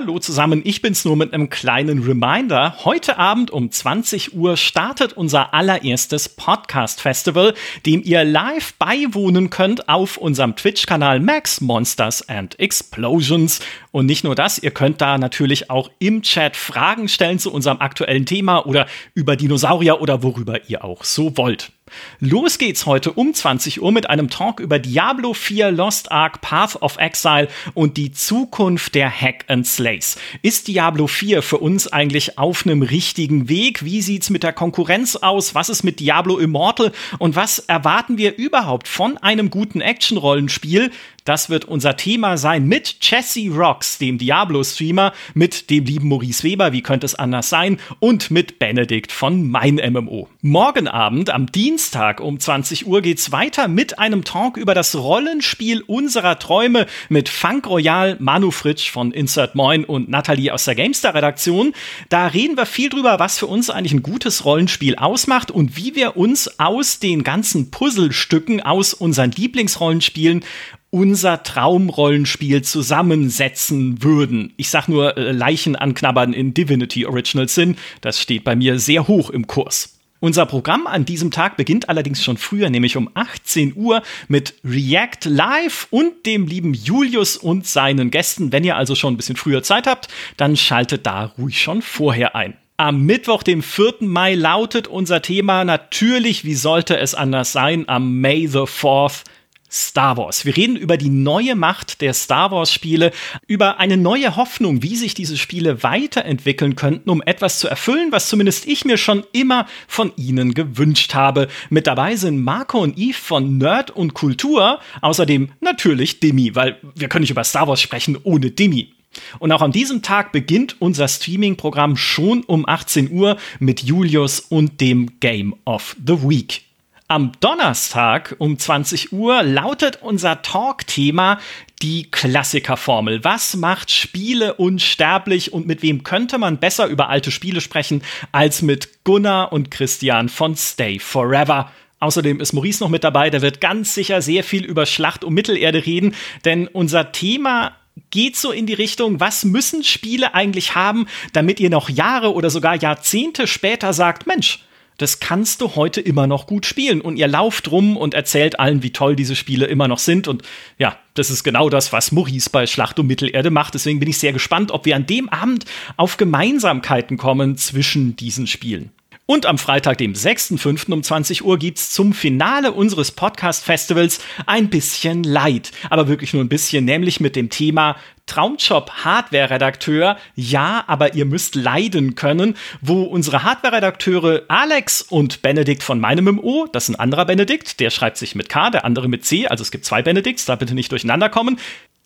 Hallo zusammen, ich bin's nur mit einem kleinen Reminder. Heute Abend um 20 Uhr startet unser allererstes Podcast-Festival, dem ihr live beiwohnen könnt auf unserem Twitch-Kanal Max Monsters and Explosions. Und nicht nur das, ihr könnt da natürlich auch im Chat Fragen stellen zu unserem aktuellen Thema oder über Dinosaurier oder worüber ihr auch so wollt. Los geht's heute um 20 Uhr mit einem Talk über Diablo 4 Lost Ark Path of Exile und die Zukunft der Hack and Slays. Ist Diablo 4 für uns eigentlich auf einem richtigen Weg? Wie sieht's mit der Konkurrenz aus? Was ist mit Diablo Immortal? Und was erwarten wir überhaupt von einem guten Action-Rollenspiel? Das wird unser Thema sein mit Jesse Rocks, dem Diablo-Streamer, mit dem lieben Maurice Weber, wie könnte es anders sein, und mit Benedikt von Mein MMO. Morgen Abend, am Dienstag um 20 Uhr, geht's weiter mit einem Talk über das Rollenspiel unserer Träume mit Funk Royal, Manu Fritsch von Insert Moin und Nathalie aus der GameStar-Redaktion. Da reden wir viel drüber, was für uns eigentlich ein gutes Rollenspiel ausmacht und wie wir uns aus den ganzen Puzzlestücken aus unseren Lieblingsrollenspielen unser Traumrollenspiel zusammensetzen würden. Ich sag nur äh, Leichen anknabbern in Divinity Original Sin, das steht bei mir sehr hoch im Kurs. Unser Programm an diesem Tag beginnt allerdings schon früher, nämlich um 18 Uhr mit React Live und dem lieben Julius und seinen Gästen. Wenn ihr also schon ein bisschen früher Zeit habt, dann schaltet da ruhig schon vorher ein. Am Mittwoch, dem 4. Mai, lautet unser Thema natürlich, wie sollte es anders sein, am May the 4th Star Wars. Wir reden über die neue Macht der Star Wars Spiele, über eine neue Hoffnung, wie sich diese Spiele weiterentwickeln könnten, um etwas zu erfüllen, was zumindest ich mir schon immer von ihnen gewünscht habe. Mit dabei sind Marco und Eve von Nerd und Kultur, außerdem natürlich Demi, weil wir können nicht über Star Wars sprechen ohne Demi. Und auch an diesem Tag beginnt unser Streaming-Programm schon um 18 Uhr mit Julius und dem Game of the Week. Am Donnerstag um 20 Uhr lautet unser Talk-Thema die Klassikerformel. Was macht Spiele unsterblich und mit wem könnte man besser über alte Spiele sprechen als mit Gunnar und Christian von Stay Forever? Außerdem ist Maurice noch mit dabei, der wird ganz sicher sehr viel über Schlacht um Mittelerde reden, denn unser Thema geht so in die Richtung, was müssen Spiele eigentlich haben, damit ihr noch Jahre oder sogar Jahrzehnte später sagt, Mensch, das kannst du heute immer noch gut spielen. Und ihr lauft rum und erzählt allen, wie toll diese Spiele immer noch sind. Und ja, das ist genau das, was Maurice bei Schlacht um Mittelerde macht. Deswegen bin ich sehr gespannt, ob wir an dem Abend auf Gemeinsamkeiten kommen zwischen diesen Spielen. Und am Freitag, dem 6.5. um 20 Uhr gibt's zum Finale unseres Podcast-Festivals ein bisschen Leid. Aber wirklich nur ein bisschen, nämlich mit dem Thema Traumjob Hardware-Redakteur. Ja, aber ihr müsst leiden können, wo unsere Hardware-Redakteure Alex und Benedikt von meinem MO, das ist ein anderer Benedikt, der schreibt sich mit K, der andere mit C, also es gibt zwei Benedikts, da bitte nicht durcheinander kommen,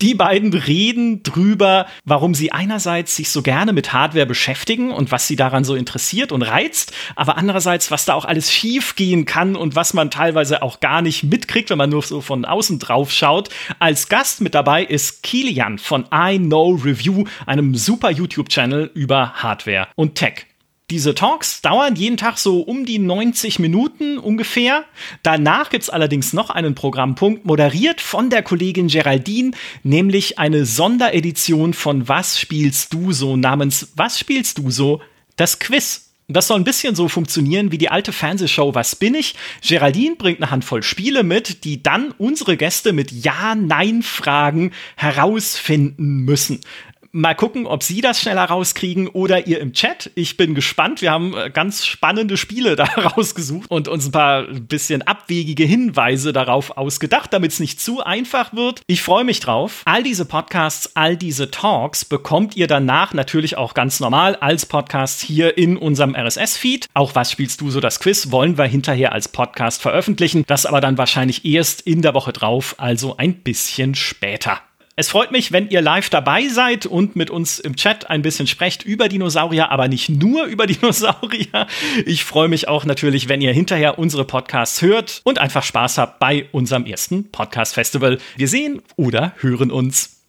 die beiden reden drüber, warum sie einerseits sich so gerne mit Hardware beschäftigen und was sie daran so interessiert und reizt, aber andererseits, was da auch alles schief gehen kann und was man teilweise auch gar nicht mitkriegt, wenn man nur so von außen drauf schaut. Als Gast mit dabei ist Kilian von I Know Review, einem super YouTube-Channel über Hardware und Tech. Diese Talks dauern jeden Tag so um die 90 Minuten ungefähr. Danach gibt es allerdings noch einen Programmpunkt, moderiert von der Kollegin Geraldine, nämlich eine Sonderedition von Was spielst du so namens Was spielst du so? Das Quiz. Das soll ein bisschen so funktionieren wie die alte Fernsehshow Was bin ich? Geraldine bringt eine Handvoll Spiele mit, die dann unsere Gäste mit Ja-Nein-Fragen herausfinden müssen. Mal gucken, ob Sie das schneller rauskriegen oder ihr im Chat. Ich bin gespannt. Wir haben äh, ganz spannende Spiele da rausgesucht und uns ein paar bisschen abwegige Hinweise darauf ausgedacht, damit es nicht zu einfach wird. Ich freue mich drauf. All diese Podcasts, all diese Talks bekommt ihr danach natürlich auch ganz normal als Podcast hier in unserem RSS-Feed. Auch was spielst du so das Quiz wollen wir hinterher als Podcast veröffentlichen. Das aber dann wahrscheinlich erst in der Woche drauf, also ein bisschen später. Es freut mich, wenn ihr live dabei seid und mit uns im Chat ein bisschen sprecht über Dinosaurier, aber nicht nur über Dinosaurier. Ich freue mich auch natürlich, wenn ihr hinterher unsere Podcasts hört und einfach Spaß habt bei unserem ersten Podcast-Festival. Wir sehen oder hören uns.